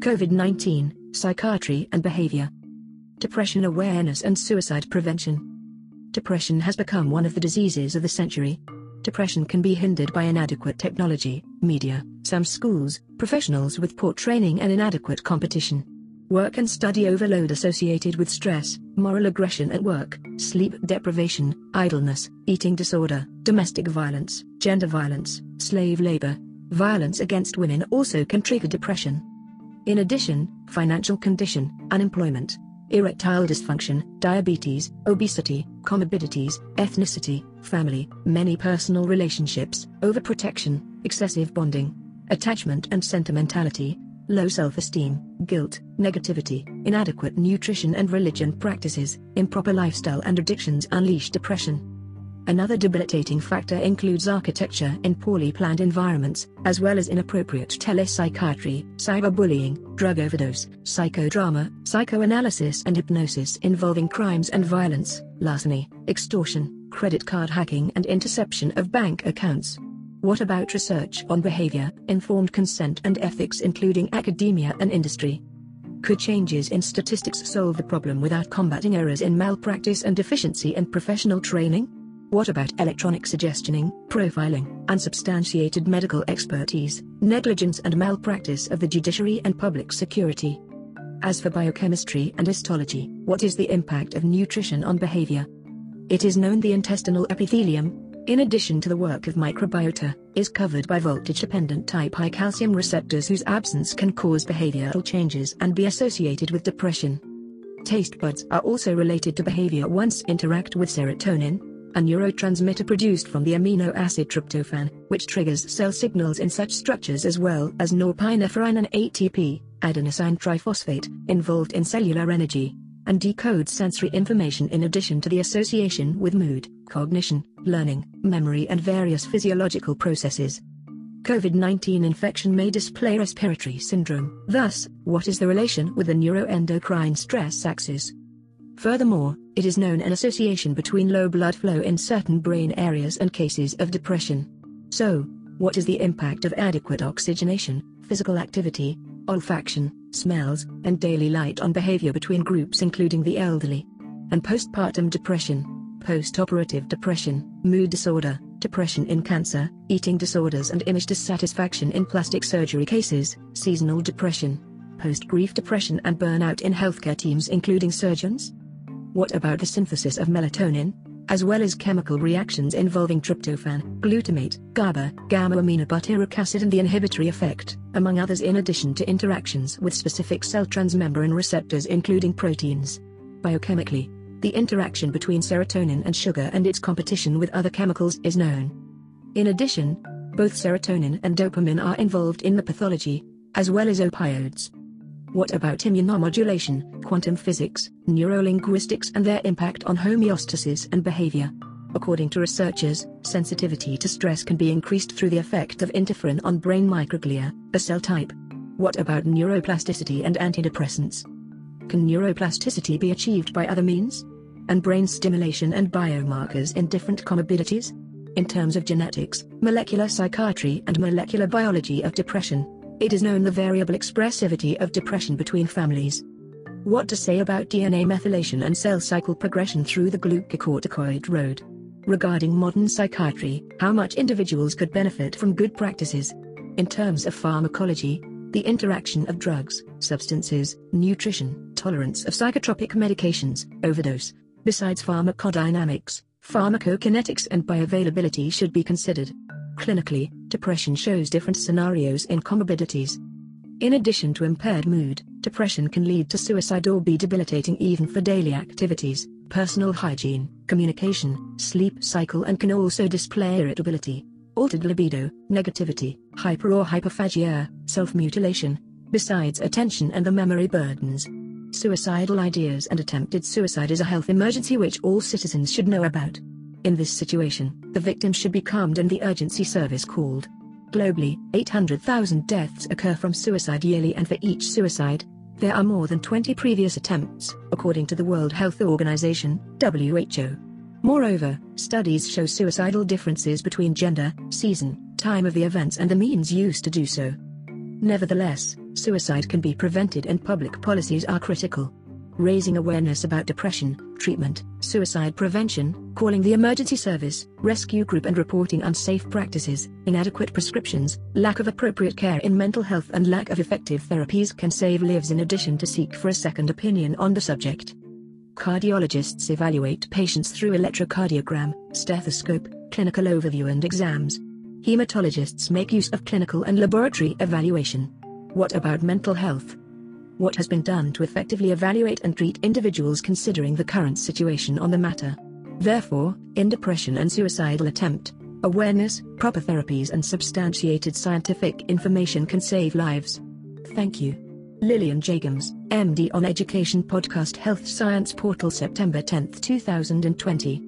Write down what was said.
COVID 19, Psychiatry and Behavior. Depression Awareness and Suicide Prevention. Depression has become one of the diseases of the century. Depression can be hindered by inadequate technology, media, some schools, professionals with poor training and inadequate competition. Work and study overload associated with stress, moral aggression at work, sleep deprivation, idleness, eating disorder, domestic violence, gender violence, slave labor, violence against women also can trigger depression. In addition, financial condition, unemployment, erectile dysfunction, diabetes, obesity, comorbidities, ethnicity, family, many personal relationships, overprotection, excessive bonding, attachment and sentimentality, low self-esteem, guilt, negativity, inadequate nutrition and religion practices, improper lifestyle and addictions unleash depression. Another debilitating factor includes architecture in poorly planned environments, as well as inappropriate telepsychiatry, cyberbullying, drug overdose, psychodrama, psychoanalysis and hypnosis involving crimes and violence, larceny, extortion, credit card hacking and interception of bank accounts. What about research on behavior, informed consent and ethics including academia and industry? Could changes in statistics solve the problem without combating errors in malpractice and deficiency in professional training? What about electronic suggestioning, profiling, unsubstantiated medical expertise, negligence and malpractice of the judiciary and public security? As for biochemistry and histology, what is the impact of nutrition on behavior? It is known the intestinal epithelium, in addition to the work of microbiota, is covered by voltage-dependent type high calcium receptors whose absence can cause behavioral changes and be associated with depression. Taste buds are also related to behavior once interact with serotonin, a neurotransmitter produced from the amino acid tryptophan, which triggers cell signals in such structures as well as norepinephrine and ATP, adenosine triphosphate, involved in cellular energy and decodes sensory information in addition to the association with mood, cognition, learning, memory and various physiological processes. COVID-19 infection may display respiratory syndrome. Thus, what is the relation with the neuroendocrine stress axis? Furthermore, it is known an association between low blood flow in certain brain areas and cases of depression. So, what is the impact of adequate oxygenation, physical activity, olfaction, smells, and daily light on behavior between groups including the elderly. And postpartum depression, postoperative depression, mood disorder, depression in cancer, eating disorders and image dissatisfaction in plastic surgery cases, seasonal depression, post-grief depression and burnout in healthcare teams including surgeons? What about the synthesis of melatonin, as well as chemical reactions involving tryptophan, glutamate, GABA, gamma-aminobutyric acid and the inhibitory effect, among others in addition to interactions with specific cell transmembrane receptors including proteins. Biochemically, the interaction between serotonin and sugar and its competition with other chemicals is known. In addition, both serotonin and dopamine are involved in the pathology, as well as opioids. What about immunomodulation, quantum physics, neurolinguistics and their impact on homeostasis and behavior? According to researchers, sensitivity to stress can be increased through the effect of interferon on brain microglia, a cell type. What about neuroplasticity and antidepressants? Can neuroplasticity be achieved by other means? And brain stimulation and biomarkers in different comorbidities? In terms of genetics, molecular psychiatry and molecular biology of depression, it is known the variable expressivity of depression between families. What to say about DNA methylation and cell cycle progression through the glucocorticoid road? Regarding modern psychiatry, how much individuals could benefit from good practices? In terms of pharmacology, the interaction of drugs, substances, nutrition, tolerance of psychotropic medications, overdose. Besides pharmacodynamics, pharmacokinetics and bioavailability should be considered. Clinically, depression shows different scenarios in comorbidities. In addition to impaired mood, depression can lead to suicide or be debilitating even for daily activities, personal hygiene, communication, sleep cycle and can also display irritability, altered libido, negativity, hyper or hyperphagia, self-mutilation, besides attention and the memory burdens. Suicidal ideas and attempted suicide is a health emergency which all citizens should know about. In this situation, the victim should be calmed and the urgency service called. Globally, 800,000 deaths occur from suicide yearly and for each suicide, there are more than 20 previous attempts, according to the World Health Organization, WHO. Moreover, studies show suicidal differences between gender, season, time of the events and the means used to do so. Nevertheless, suicide can be prevented and public policies are critical. Raising awareness about depression, treatment, suicide prevention, calling the emergency service, rescue group and reporting unsafe practices, inadequate prescriptions, lack of appropriate care in mental health and lack of effective therapies can save lives in addition to seek for a second opinion on the subject. Cardiologists evaluate patients through electrocardiogram, stethoscope, clinical overview and exams. Hematologists make use of clinical and laboratory evaluation. What about mental health? What has been done to effectively evaluate and treat individuals considering the current situation on the matter? Therefore, in depression and suicidal attempt, awareness, proper therapies and substantiated scientific information can save lives. Thank you. Lillian Jacobs, MD on Education Podcast Health Science Portal September 10, 2020.